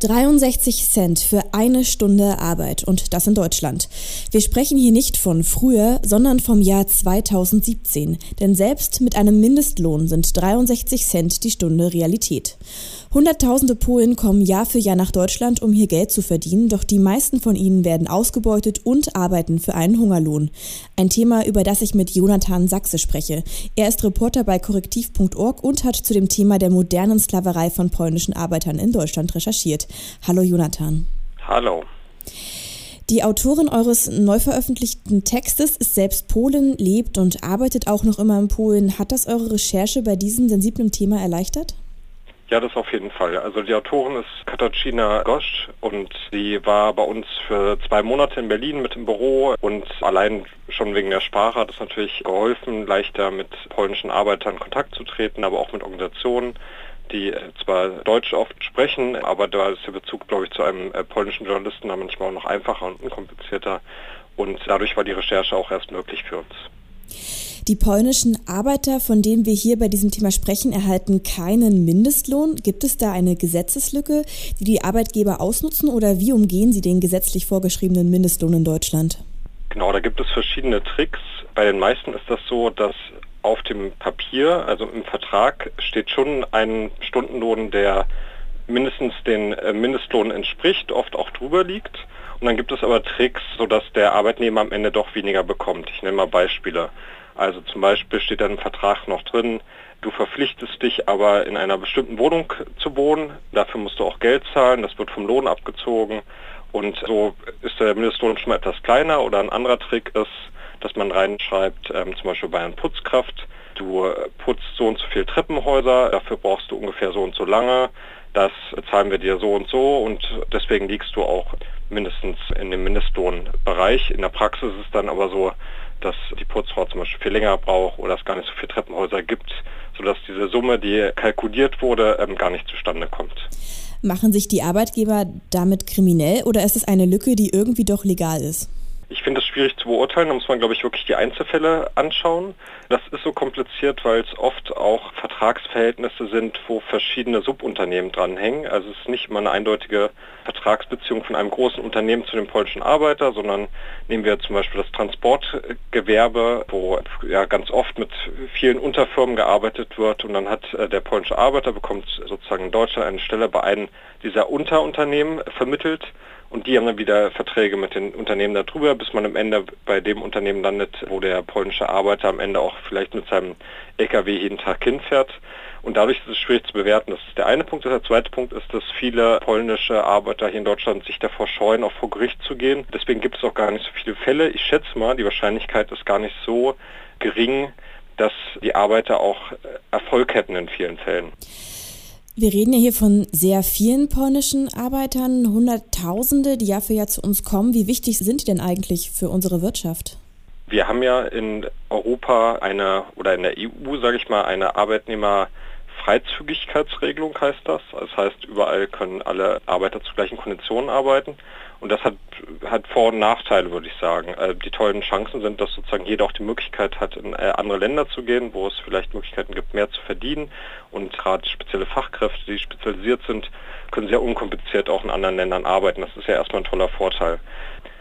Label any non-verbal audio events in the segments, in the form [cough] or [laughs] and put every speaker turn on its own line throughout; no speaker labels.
63 Cent für eine Stunde Arbeit und das in Deutschland. Wir sprechen hier nicht von früher, sondern vom Jahr 2017. Denn selbst mit einem Mindestlohn sind 63 Cent die Stunde Realität. Hunderttausende Polen kommen Jahr für Jahr nach Deutschland, um hier Geld zu verdienen, doch die meisten von ihnen werden ausgebeutet und arbeiten für einen Hungerlohn. Ein Thema, über das ich mit Jonathan Sachse spreche. Er ist Reporter bei korrektiv.org und hat zu dem Thema der modernen Sklaverei von polnischen Arbeitern in Deutschland recherchiert. Hallo Jonathan.
Hallo.
Die Autorin eures neu veröffentlichten Textes ist selbst Polin, lebt und arbeitet auch noch immer in Polen. Hat das eure Recherche bei diesem sensiblen Thema erleichtert?
Ja, das auf jeden Fall. Also die Autorin ist Katarzyna Gosch und sie war bei uns für zwei Monate in Berlin mit im Büro und allein schon wegen der Sprache hat es natürlich geholfen, leichter mit polnischen Arbeitern in Kontakt zu treten, aber auch mit Organisationen, die zwar Deutsch oft sprechen, aber da ist der Bezug, glaube ich, zu einem äh, polnischen Journalisten dann manchmal auch noch einfacher und unkomplizierter und dadurch war die Recherche auch erst möglich für uns.
Die polnischen Arbeiter, von denen wir hier bei diesem Thema sprechen, erhalten keinen Mindestlohn. Gibt es da eine Gesetzeslücke, die die Arbeitgeber ausnutzen oder wie umgehen sie den gesetzlich vorgeschriebenen Mindestlohn in Deutschland?
Genau, da gibt es verschiedene Tricks. Bei den meisten ist das so, dass auf dem Papier, also im Vertrag, steht schon ein Stundenlohn, der mindestens den äh, Mindestlohn entspricht, oft auch drüber liegt. Und dann gibt es aber Tricks, sodass der Arbeitnehmer am Ende doch weniger bekommt. Ich nenne mal Beispiele. Also zum Beispiel steht dann im Vertrag noch drin, du verpflichtest dich aber in einer bestimmten Wohnung zu wohnen, dafür musst du auch Geld zahlen, das wird vom Lohn abgezogen und so ist der Mindestlohn schon mal etwas kleiner oder ein anderer Trick ist, dass man reinschreibt, ähm, zum Beispiel bei einer Putzkraft, du putzt so und so viele Treppenhäuser, dafür brauchst du ungefähr so und so lange, das zahlen wir dir so und so und deswegen liegst du auch mindestens in dem Mindestlohnbereich. In der Praxis ist es dann aber so, dass die Putzfrau zum Beispiel viel länger braucht oder es gar nicht so viele Treppenhäuser gibt, sodass diese Summe, die kalkuliert wurde, ähm, gar nicht zustande kommt.
Machen sich die Arbeitgeber damit kriminell oder ist es eine Lücke, die irgendwie doch legal ist?
Ich finde schwierig zu beurteilen, da muss man, glaube ich, wirklich die Einzelfälle anschauen. Das ist so kompliziert, weil es oft auch Vertragsverhältnisse sind, wo verschiedene Subunternehmen dranhängen. Also es ist nicht immer eine eindeutige Vertragsbeziehung von einem großen Unternehmen zu dem polnischen Arbeiter, sondern nehmen wir zum Beispiel das Transportgewerbe, wo ja ganz oft mit vielen Unterfirmen gearbeitet wird und dann hat äh, der polnische Arbeiter bekommt sozusagen in Deutschland eine Stelle bei einem dieser Unterunternehmen vermittelt und die haben dann wieder Verträge mit den Unternehmen darüber, bis man am Ende bei dem Unternehmen landet, wo der polnische Arbeiter am Ende auch vielleicht mit seinem LKW jeden Tag hinfährt. Und dadurch ist es schwierig zu bewerten. Das ist der eine Punkt. Der zweite Punkt ist, dass viele polnische Arbeiter hier in Deutschland sich davor scheuen, auch vor Gericht zu gehen. Deswegen gibt es auch gar nicht so viele Fälle. Ich schätze mal, die Wahrscheinlichkeit ist gar nicht so gering, dass die Arbeiter auch Erfolg hätten in vielen Fällen.
Wir reden ja hier von sehr vielen polnischen Arbeitern, Hunderttausende, die Jahr für Jahr zu uns kommen. Wie wichtig sind die denn eigentlich für unsere Wirtschaft?
Wir haben ja in Europa eine oder in der EU, sage ich mal, eine Arbeitnehmerfreizügigkeitsregelung heißt das. Das heißt, überall können alle Arbeiter zu gleichen Konditionen arbeiten. Und das hat, hat Vor- und Nachteile, würde ich sagen. Äh, die tollen Chancen sind, dass sozusagen jeder auch die Möglichkeit hat, in äh, andere Länder zu gehen, wo es vielleicht Möglichkeiten gibt, mehr zu verdienen. Und gerade spezielle Fachkräfte, die spezialisiert sind, können sehr unkompliziert auch in anderen Ländern arbeiten. Das ist ja erstmal ein toller Vorteil.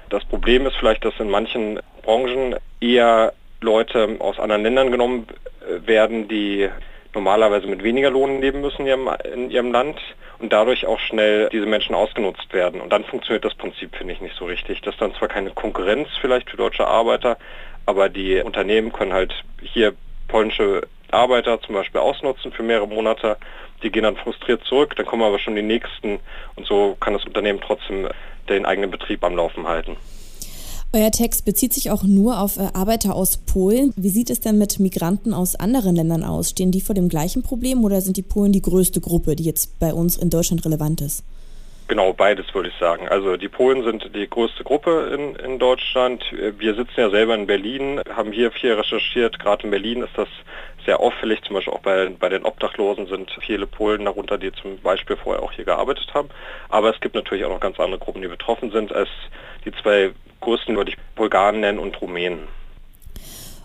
Das Problem ist vielleicht, dass in manchen Branchen eher Leute aus anderen Ländern genommen äh, werden, die normalerweise mit weniger Lohn leben müssen in ihrem, in ihrem Land und dadurch auch schnell diese Menschen ausgenutzt werden. Und dann funktioniert das Prinzip, finde ich, nicht so richtig. Das ist dann zwar keine Konkurrenz vielleicht für deutsche Arbeiter, aber die Unternehmen können halt hier polnische Arbeiter zum Beispiel ausnutzen für mehrere Monate. Die gehen dann frustriert zurück, dann kommen aber schon die nächsten und so kann das Unternehmen trotzdem den eigenen Betrieb am Laufen halten.
Euer Text bezieht sich auch nur auf äh, Arbeiter aus Polen. Wie sieht es denn mit Migranten aus anderen Ländern aus? Stehen die vor dem gleichen Problem oder sind die Polen die größte Gruppe, die jetzt bei uns in Deutschland relevant ist?
Genau, beides würde ich sagen. Also die Polen sind die größte Gruppe in, in Deutschland. Wir sitzen ja selber in Berlin, haben hier viel recherchiert. Gerade in Berlin ist das sehr auffällig. Zum Beispiel auch bei, bei den Obdachlosen sind viele Polen darunter, die zum Beispiel vorher auch hier gearbeitet haben. Aber es gibt natürlich auch noch ganz andere Gruppen, die betroffen sind. Es, die zwei größten würde ich Bulgaren nennen und Rumänen.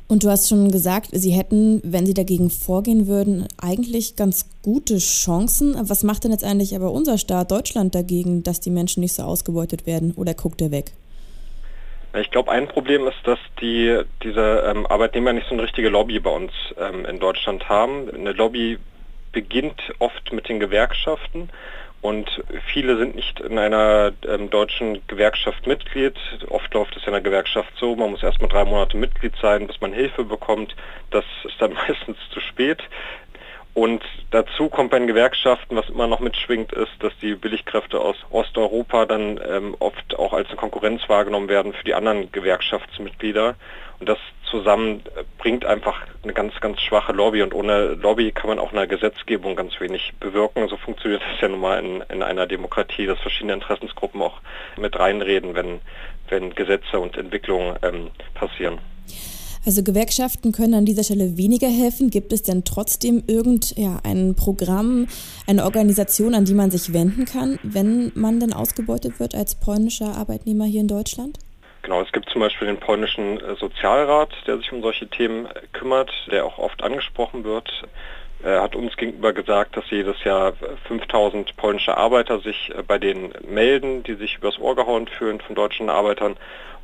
Und du hast schon gesagt, sie hätten, wenn sie dagegen vorgehen würden, eigentlich ganz gute Chancen. Was macht denn jetzt eigentlich aber unser Staat Deutschland dagegen, dass die Menschen nicht so ausgebeutet werden? Oder guckt er weg?
Ich glaube, ein Problem ist, dass die, diese ähm, Arbeitnehmer nicht so eine richtige Lobby bei uns ähm, in Deutschland haben. Eine Lobby beginnt oft mit den Gewerkschaften und viele sind nicht in einer ähm, deutschen Gewerkschaft Mitglied. Oft läuft es in der Gewerkschaft so, man muss erstmal drei Monate Mitglied sein, bis man Hilfe bekommt. Das ist dann [laughs] meistens zu spät. Und dazu kommt bei den Gewerkschaften, was immer noch mitschwingt, ist, dass die Billigkräfte aus Osteuropa dann ähm, oft auch als eine Konkurrenz wahrgenommen werden für die anderen Gewerkschaftsmitglieder. Und das zusammen äh, bringt einfach eine ganz, ganz schwache Lobby. Und ohne Lobby kann man auch in der Gesetzgebung ganz wenig bewirken. So funktioniert [laughs] das ja nun mal in, in einer Demokratie, dass verschiedene Interessensgruppen auch mit reinreden, wenn, wenn Gesetze und Entwicklungen ähm, passieren.
Also Gewerkschaften können an dieser Stelle weniger helfen. Gibt es denn trotzdem irgend ja, Programm, eine Organisation, an die man sich wenden kann, wenn man denn ausgebeutet wird als polnischer Arbeitnehmer hier in Deutschland?
Genau, es gibt zum Beispiel den polnischen äh, Sozialrat, der sich um solche Themen kümmert, der auch oft angesprochen wird. Er hat uns gegenüber gesagt, dass jedes Jahr 5000 polnische Arbeiter sich äh, bei denen melden, die sich übers Ohr gehauen fühlen von deutschen Arbeitern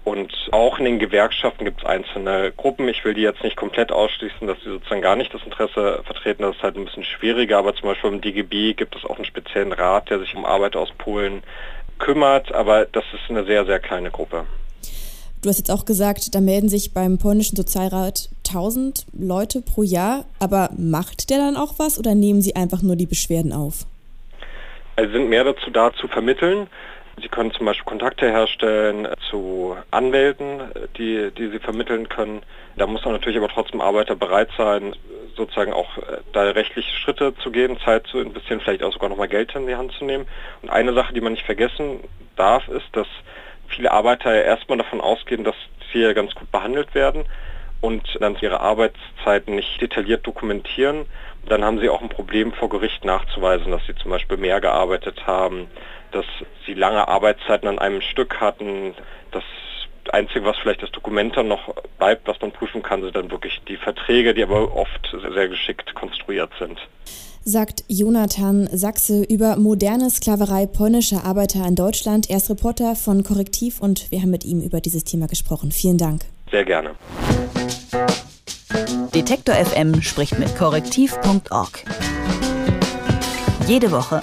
und auch in den Gewerkschaften gibt es einzelne Gruppen. Ich will die jetzt nicht komplett ausschließen, dass sie sozusagen gar nicht das Interesse vertreten. Das ist halt ein bisschen schwieriger. Aber zum Beispiel im DGB gibt es auch einen speziellen Rat, der sich um Arbeiter aus Polen kümmert. Aber das ist eine sehr, sehr kleine Gruppe.
Du hast jetzt auch gesagt, da melden sich beim polnischen Sozialrat 1000 Leute pro Jahr. Aber macht der dann auch was oder nehmen sie einfach nur die Beschwerden auf?
Also sind mehr dazu da zu vermitteln. Sie können zum Beispiel Kontakte herstellen zu Anwälten, die, die Sie vermitteln können. Da muss man natürlich aber trotzdem Arbeiter bereit sein, sozusagen auch äh, da rechtliche Schritte zu gehen, Zeit zu investieren, vielleicht auch sogar nochmal Geld in die Hand zu nehmen. Und eine Sache, die man nicht vergessen darf, ist, dass viele Arbeiter ja erstmal davon ausgehen, dass sie ja ganz gut behandelt werden und dann ihre Arbeitszeiten nicht detailliert dokumentieren. Dann haben sie auch ein Problem vor Gericht nachzuweisen, dass sie zum Beispiel mehr gearbeitet haben, dass sie lange Arbeitszeiten an einem Stück hatten. Das Einzige, was vielleicht das Dokument dann noch bleibt, was man prüfen kann, sind dann wirklich die Verträge, die aber oft sehr geschickt konstruiert sind.
Sagt Jonathan Sachse über moderne Sklaverei polnischer Arbeiter in Deutschland. Er ist Reporter von Korrektiv und wir haben mit ihm über dieses Thema gesprochen. Vielen Dank.
Sehr gerne.
Detektor FM spricht mit korrektiv.org. Jede Woche